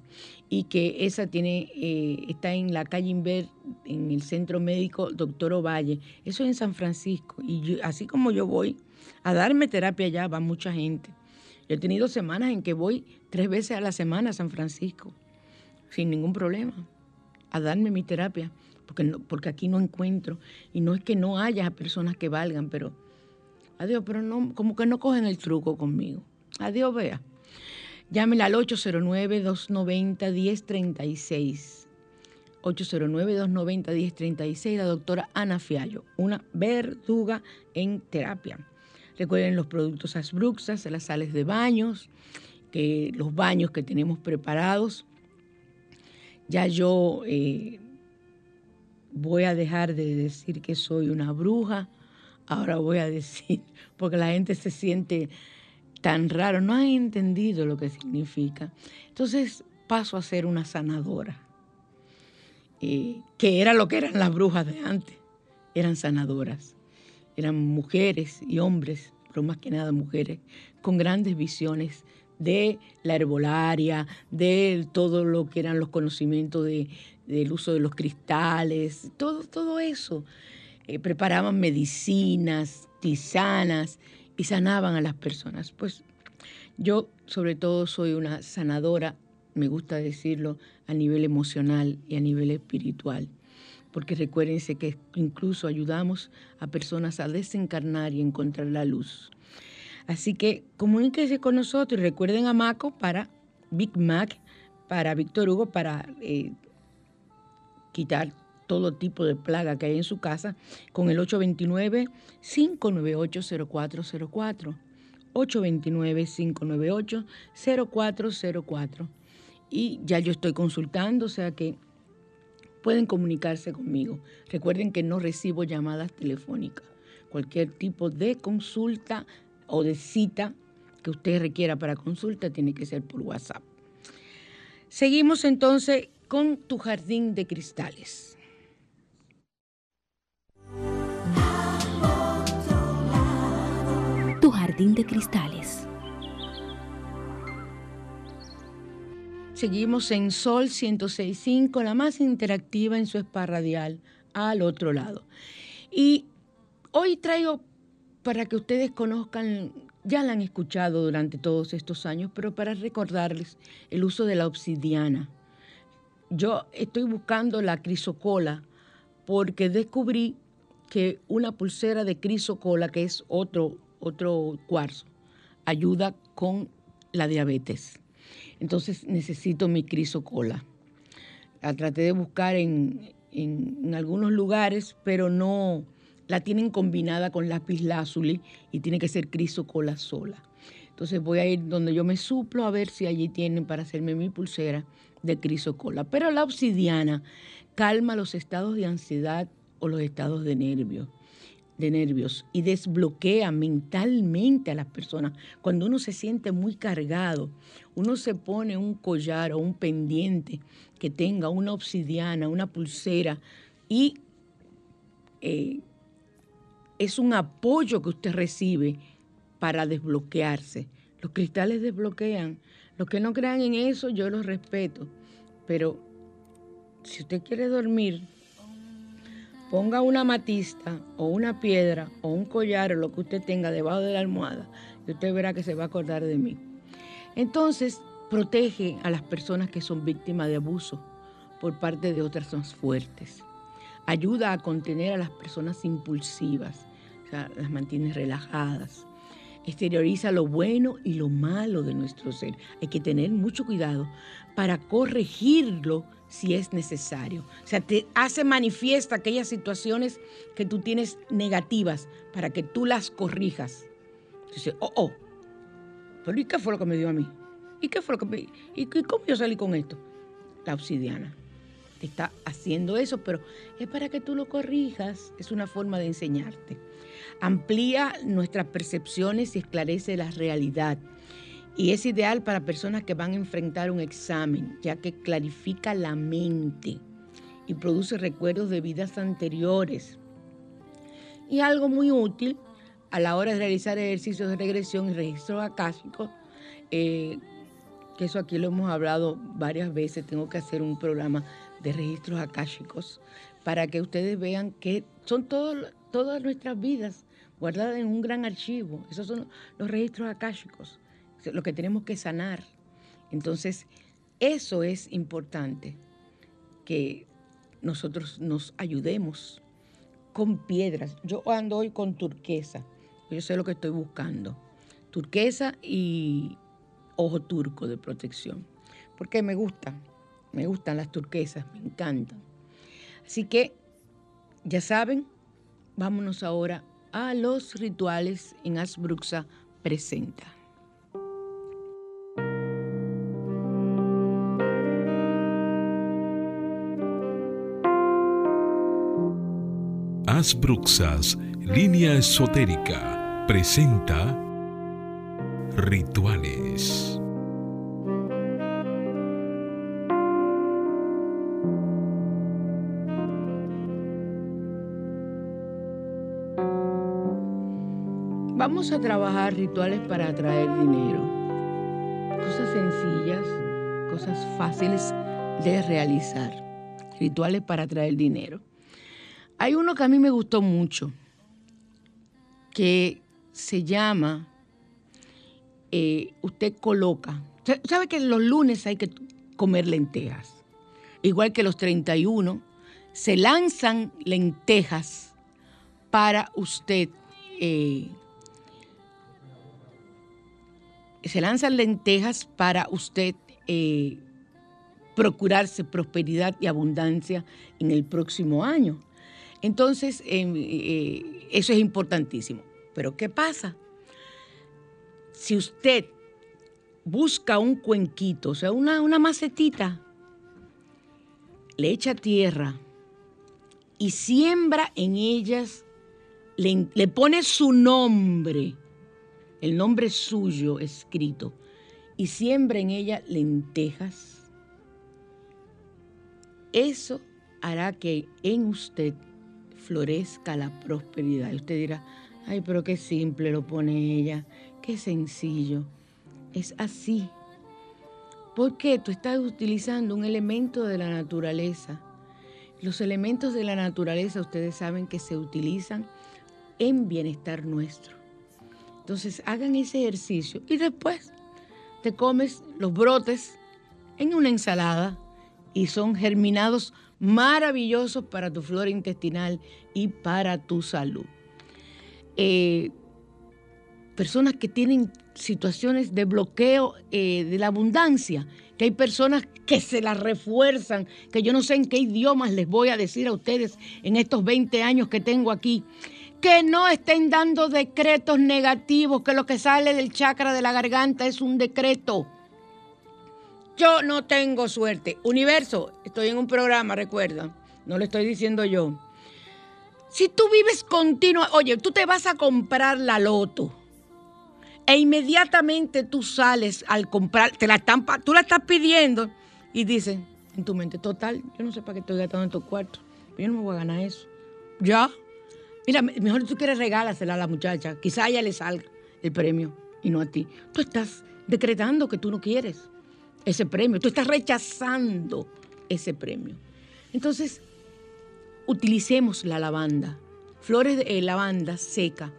y que esa tiene eh, está en la calle Inver, en el centro médico Doctor Ovalle. Eso es en San Francisco. Y así como yo voy a darme terapia allá, va mucha gente. Yo he tenido semanas en que voy tres veces a la semana a San Francisco sin ningún problema, a darme mi terapia, porque, porque aquí no encuentro. Y no es que no haya personas que valgan, pero adiós, pero no, como que no cogen el truco conmigo. Adiós, vea. Llámela al 809-290-1036. 809-290-1036, la doctora Ana Fiallo, una verduga en terapia. Recuerden los productos Asbruxas, las sales de baños, que los baños que tenemos preparados. Ya yo eh, voy a dejar de decir que soy una bruja, ahora voy a decir, porque la gente se siente tan raro, no ha entendido lo que significa. Entonces paso a ser una sanadora, eh, que era lo que eran las brujas de antes, eran sanadoras, eran mujeres y hombres, pero más que nada mujeres, con grandes visiones de la herbolaria, de todo lo que eran los conocimientos del uso de los cristales, todo, todo eso. Eh, preparaban medicinas, tisanas y sanaban a las personas. Pues yo sobre todo soy una sanadora, me gusta decirlo, a nivel emocional y a nivel espiritual porque recuérdense que incluso ayudamos a personas a desencarnar y encontrar la luz. Así que comuníquense con nosotros y recuerden a Maco para Big Mac, para Víctor Hugo, para eh, quitar todo tipo de plaga que hay en su casa con el 829-598-0404. 829-598-0404. Y ya yo estoy consultando, o sea que pueden comunicarse conmigo. Recuerden que no recibo llamadas telefónicas. Cualquier tipo de consulta o de cita que usted requiera para consulta tiene que ser por WhatsApp. Seguimos entonces con tu jardín de cristales. Tu jardín de cristales. Seguimos en Sol 106.5, la más interactiva en su spa radial, al otro lado. Y hoy traigo para que ustedes conozcan, ya la han escuchado durante todos estos años, pero para recordarles el uso de la obsidiana. Yo estoy buscando la crisocola porque descubrí que una pulsera de crisocola, que es otro, otro cuarzo, ayuda con la diabetes. Entonces necesito mi crisocola. La traté de buscar en, en algunos lugares, pero no, la tienen combinada con lápiz lazuli y tiene que ser crisocola sola. Entonces voy a ir donde yo me suplo a ver si allí tienen para hacerme mi pulsera de crisocola. Pero la obsidiana calma los estados de ansiedad o los estados de nervios de nervios y desbloquea mentalmente a las personas. Cuando uno se siente muy cargado, uno se pone un collar o un pendiente que tenga una obsidiana, una pulsera y eh, es un apoyo que usted recibe para desbloquearse. Los cristales desbloquean Los que no crean en eso, yo los respeto. Pero si usted quiere dormir, ponga una matista o una piedra o un collar o lo que usted tenga debajo de la almohada y usted verá que se va a acordar de mí. Entonces, protege a las personas que son víctimas de abuso por parte de otras más fuertes. Ayuda a contener a las personas impulsivas, o sea, las mantiene relajadas. Exterioriza lo bueno y lo malo de nuestro ser. Hay que tener mucho cuidado para corregirlo si es necesario. O sea, te hace manifiesta aquellas situaciones que tú tienes negativas para que tú las corrijas. Dice, oh, oh, pero ¿y qué fue lo que me dio a mí? ¿Y qué fue lo que me... ¿Y cómo yo salí con esto? La obsidiana te está haciendo eso, pero es para que tú lo corrijas, es una forma de enseñarte. Amplía nuestras percepciones y esclarece la realidad. Y es ideal para personas que van a enfrentar un examen, ya que clarifica la mente y produce recuerdos de vidas anteriores. Y algo muy útil a la hora de realizar ejercicios de regresión y registros akáshicos, eh, que eso aquí lo hemos hablado varias veces, tengo que hacer un programa de registros akáshicos para que ustedes vean que son todas nuestras vidas guardadas en un gran archivo. Esos son los registros akáshicos, lo que tenemos que sanar. Entonces, eso es importante, que nosotros nos ayudemos con piedras. Yo ando hoy con turquesa, yo sé lo que estoy buscando. Turquesa y ojo turco de protección, porque me gusta me gustan las turquesas, me encantan. Así que, ya saben, vámonos ahora a los rituales en Asbruxa Presenta. Asbruxas, línea esotérica, presenta rituales. Vamos a trabajar rituales para atraer dinero. Cosas sencillas, cosas fáciles de realizar. Rituales para atraer dinero. Hay uno que a mí me gustó mucho, que se llama, eh, usted coloca, ¿sabe que los lunes hay que comer lentejas? Igual que los 31, se lanzan lentejas para usted eh, se lanzan lentejas para usted eh, procurarse prosperidad y abundancia en el próximo año. Entonces, em, eh, eso es importantísimo. Pero ¿qué pasa? Si usted busca un cuenquito, o sea, una, una macetita, le echa tierra y siembra en ellas, le pone su nombre, el nombre suyo escrito, y siembra en ella lentejas, eso hará que en usted florezca la prosperidad. Y usted dirá, ay, pero qué simple lo pone ella, qué sencillo. Es así. Porque tú estás utilizando un elemento de la naturaleza. Los elementos de la naturaleza ustedes saben que se utilizan en bienestar nuestro. Entonces hagan ese ejercicio y después te comes los brotes en una ensalada y son germinados maravillosos para tu flora intestinal y para tu salud. Eh, personas que tienen situaciones de bloqueo eh, de la abundancia, que hay personas que se las refuerzan, que yo no sé en qué idiomas les voy a decir a ustedes en estos 20 años que tengo aquí, que no estén dando decretos negativos, que lo que sale del chakra de la garganta es un decreto. Yo no tengo suerte. Universo, estoy en un programa, recuerda, no lo estoy diciendo yo. Si tú vives continuo, oye, tú te vas a comprar la loto e inmediatamente tú sales al comprar, te la están, tú la estás pidiendo y dices en tu mente, total, yo no sé para qué estoy gastando en tu cuarto, yo no me voy a ganar eso. Ya, Mira, mejor tú quieres regálasela a la muchacha. Quizá a ella le salga el premio y no a ti. Tú estás decretando que tú no quieres ese premio, tú estás rechazando ese premio. Entonces, utilicemos la lavanda, flores de eh, lavanda seca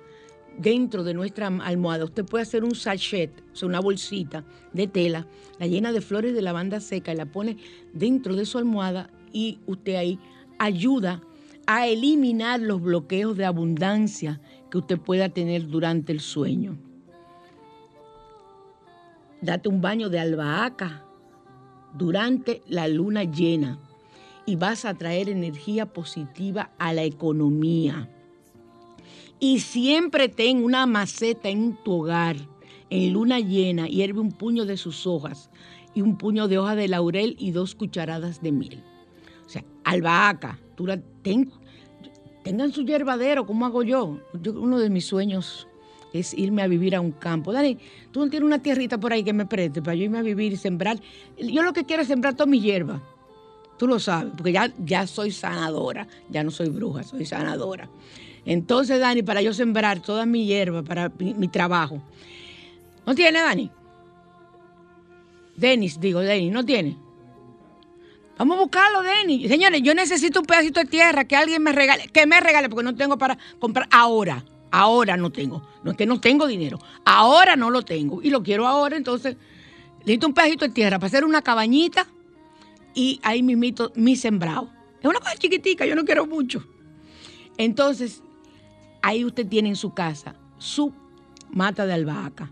dentro de nuestra almohada. Usted puede hacer un sachet, o sea, una bolsita de tela, la llena de flores de lavanda seca y la pone dentro de su almohada y usted ahí ayuda a eliminar los bloqueos de abundancia que usted pueda tener durante el sueño. Date un baño de albahaca durante la luna llena y vas a traer energía positiva a la economía. Y siempre ten una maceta en tu hogar, en luna llena, hierve un puño de sus hojas y un puño de hoja de laurel y dos cucharadas de miel. O sea, albahaca, tú la, tengan su yerbadero, ¿cómo hago yo? Uno de mis sueños es irme a vivir a un campo. Dani, tú no tienes una tierrita por ahí que me preste para yo irme a vivir y sembrar. Yo lo que quiero es sembrar toda mi hierba. Tú lo sabes, porque ya, ya soy sanadora, ya no soy bruja, soy sanadora. Entonces, Dani, para yo sembrar toda mi hierba, para mi, trabajo. ¿No tiene, Dani? Denis, digo, Denis, ¿no tiene? Vamos a buscarlo, Denis. Señores, yo necesito un pedacito de tierra que alguien me regale, que me regale, porque no tengo para comprar ahora. Ahora no tengo. No es que no tengo dinero. Ahora no lo tengo. Y lo quiero ahora, entonces necesito un pedacito de tierra para hacer una cabañita y ahí mismito mi sembrado. Es una cosa chiquitica, yo no quiero mucho. Entonces, ahí usted tiene en su casa su mata de albahaca.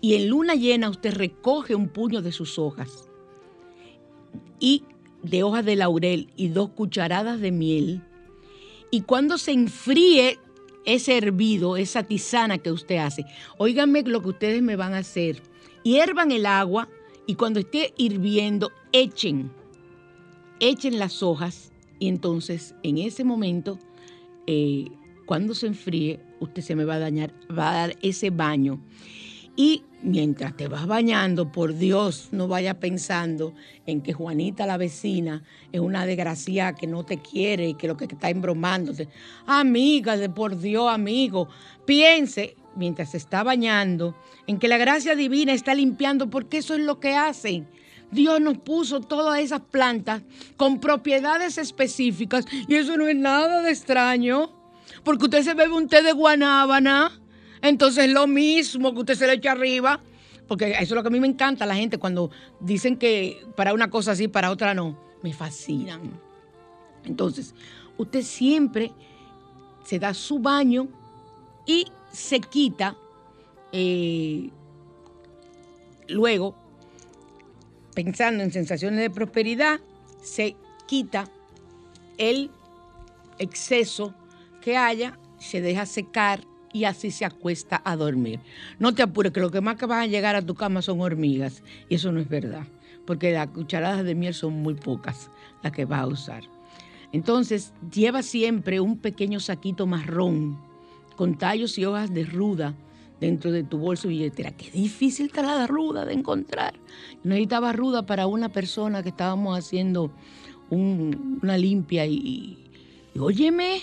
Y en luna llena usted recoge un puño de sus hojas y de hojas de laurel y dos cucharadas de miel. Y cuando se enfríe ese hervido, esa tisana que usted hace, óiganme lo que ustedes me van a hacer. Hiervan el agua y cuando esté hirviendo, echen, echen las hojas y entonces en ese momento eh, cuando se enfríe, usted se me va a dañar, va a dar ese baño. Y mientras te vas bañando, por Dios, no vaya pensando en que Juanita, la vecina, es una desgracia que no te quiere y que lo que está embromándote. Amiga, de por Dios, amigo, piense mientras se está bañando en que la gracia divina está limpiando, porque eso es lo que hacen. Dios nos puso todas esas plantas con propiedades específicas y eso no es nada de extraño porque usted se bebe un té de guanábana, entonces es lo mismo que usted se le echa arriba, porque eso es lo que a mí me encanta la gente cuando dicen que para una cosa sí, para otra no, me fascinan. Entonces, usted siempre se da su baño y se quita eh, luego, pensando en sensaciones de prosperidad, se quita el exceso que haya, se deja secar y así se acuesta a dormir. No te apures, que lo que más que van a llegar a tu cama son hormigas. Y eso no es verdad, porque las cucharadas de miel son muy pocas las que vas a usar. Entonces, lleva siempre un pequeño saquito marrón con tallos y hojas de ruda dentro de tu bolso billetera. Qué difícil está la ruda de encontrar. necesitaba ruda para una persona que estábamos haciendo una limpia y, y óyeme,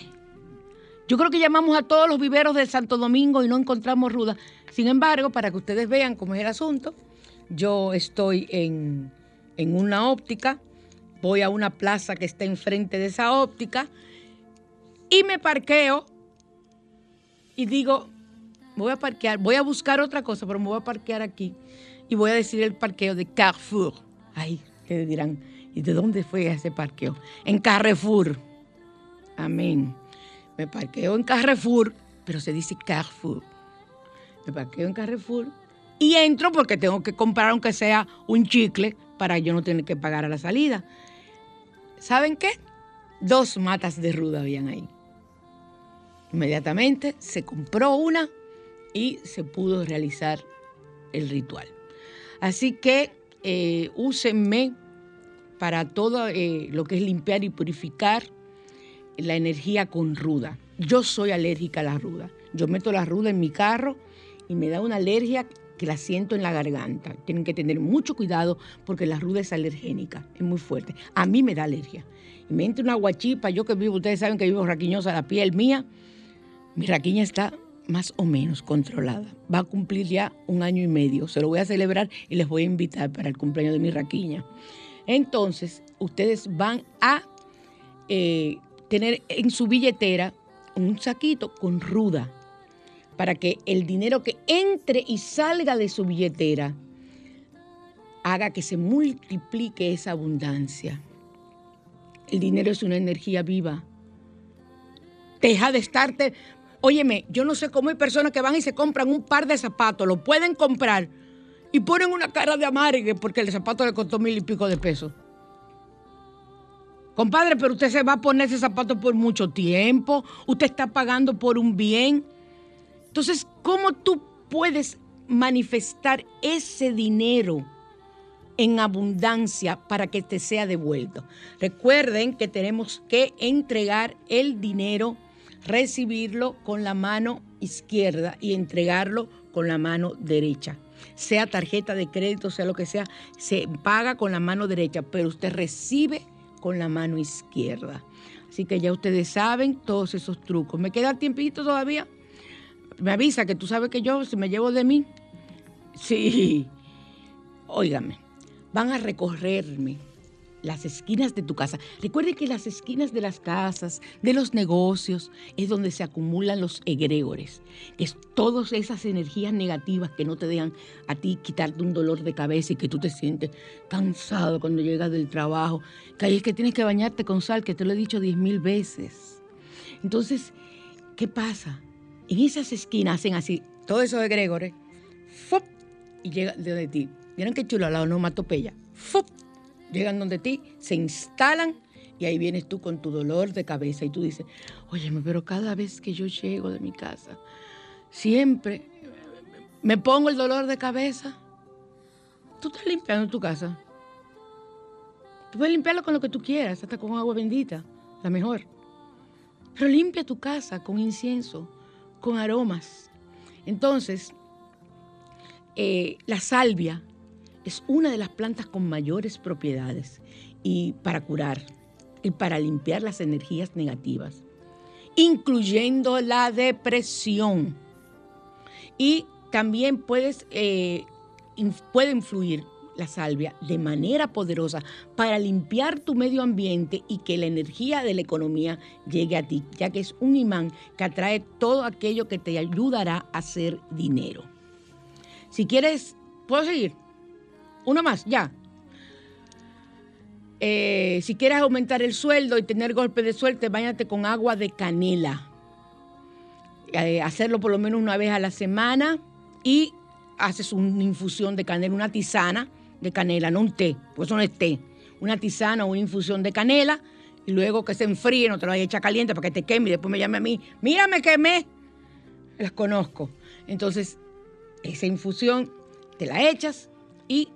yo creo que llamamos a todos los viveros de Santo Domingo y no encontramos ruda. Sin embargo, para que ustedes vean cómo es el asunto, yo estoy en, en una óptica, voy a una plaza que está enfrente de esa óptica y me parqueo y digo, voy a parquear, voy a buscar otra cosa, pero me voy a parquear aquí y voy a decir el parqueo de Carrefour. Ay, ustedes dirán, ¿y de dónde fue ese parqueo? En Carrefour. Amén. Me parqueo en Carrefour, pero se dice Carrefour. Me parqueo en Carrefour y entro porque tengo que comprar aunque sea un chicle para yo no tener que pagar a la salida. ¿Saben qué? Dos matas de ruda habían ahí. Inmediatamente se compró una y se pudo realizar el ritual. Así que eh, úsenme para todo eh, lo que es limpiar y purificar la energía con ruda. Yo soy alérgica a la ruda. Yo meto la ruda en mi carro y me da una alergia que la siento en la garganta. Tienen que tener mucho cuidado porque la ruda es alergénica, es muy fuerte. A mí me da alergia. Y me entra una guachipa, yo que vivo, ustedes saben que vivo raquiñosa la piel mía, mi raquiña está más o menos controlada. Va a cumplir ya un año y medio. Se lo voy a celebrar y les voy a invitar para el cumpleaños de mi raquiña. Entonces, ustedes van a eh, tener en su billetera un saquito con ruda para que el dinero que entre y salga de su billetera haga que se multiplique esa abundancia. El dinero es una energía viva. Deja de estarte... Óyeme, yo no sé cómo hay personas que van y se compran un par de zapatos, lo pueden comprar y ponen una cara de amargue porque el zapato le costó mil y pico de pesos. Compadre, pero usted se va a poner ese zapato por mucho tiempo, usted está pagando por un bien. Entonces, ¿cómo tú puedes manifestar ese dinero? en abundancia para que te sea devuelto. Recuerden que tenemos que entregar el dinero, recibirlo con la mano izquierda y entregarlo con la mano derecha. Sea tarjeta de crédito, sea lo que sea, se paga con la mano derecha, pero usted recibe con la mano izquierda. Así que ya ustedes saben todos esos trucos. ¿Me queda tiempito todavía? Me avisa que tú sabes que yo, si me llevo de mí, sí, óigame van a recorrerme las esquinas de tu casa. Recuerde que las esquinas de las casas, de los negocios, es donde se acumulan los egregores, es todas esas energías negativas que no te dejan a ti quitarte un dolor de cabeza y que tú te sientes cansado cuando llegas del trabajo, que ahí es que tienes que bañarte con sal, que te lo he dicho diez mil veces. Entonces, ¿qué pasa? En esas esquinas hacen así, todos esos egregores, ¡fop! y llegan de ti Miren qué chulo la onomatopeya. ¡Fup! Llegan donde ti, se instalan y ahí vienes tú con tu dolor de cabeza y tú dices, óyeme, pero cada vez que yo llego de mi casa, siempre me pongo el dolor de cabeza. Tú estás limpiando tu casa. Tú puedes limpiarlo con lo que tú quieras, hasta con agua bendita, la mejor. Pero limpia tu casa con incienso, con aromas. Entonces, eh, la salvia es una de las plantas con mayores propiedades y para curar y para limpiar las energías negativas, incluyendo la depresión. Y también puedes, eh, puede influir la salvia de manera poderosa para limpiar tu medio ambiente y que la energía de la economía llegue a ti, ya que es un imán que atrae todo aquello que te ayudará a hacer dinero. Si quieres, ¿puedo seguir? Uno más, ya. Eh, si quieres aumentar el sueldo y tener golpe de suerte, váyate con agua de canela. Eh, hacerlo por lo menos una vez a la semana y haces una infusión de canela, una tisana de canela, no un té, pues eso no es té. Una tisana o una infusión de canela y luego que se enfríe, no te lo vayas a caliente para que te queme y después me llame a mí, mira, me quemé. Las conozco. Entonces, esa infusión te la echas y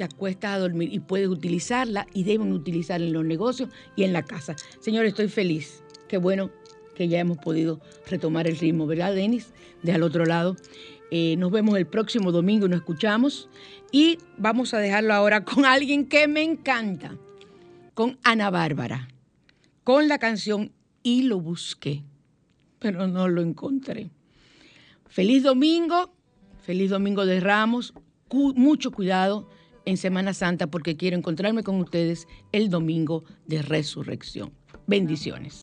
te acuestas a dormir y puedes utilizarla y deben utilizarla en los negocios y en la casa. Señor, estoy feliz. Qué bueno que ya hemos podido retomar el ritmo, ¿verdad, Denis? De al otro lado. Eh, nos vemos el próximo domingo nos escuchamos. Y vamos a dejarlo ahora con alguien que me encanta, con Ana Bárbara, con la canción Y lo busqué, pero no lo encontré. Feliz domingo, feliz domingo de Ramos, mucho cuidado en Semana Santa porque quiero encontrarme con ustedes el domingo de resurrección. Bendiciones.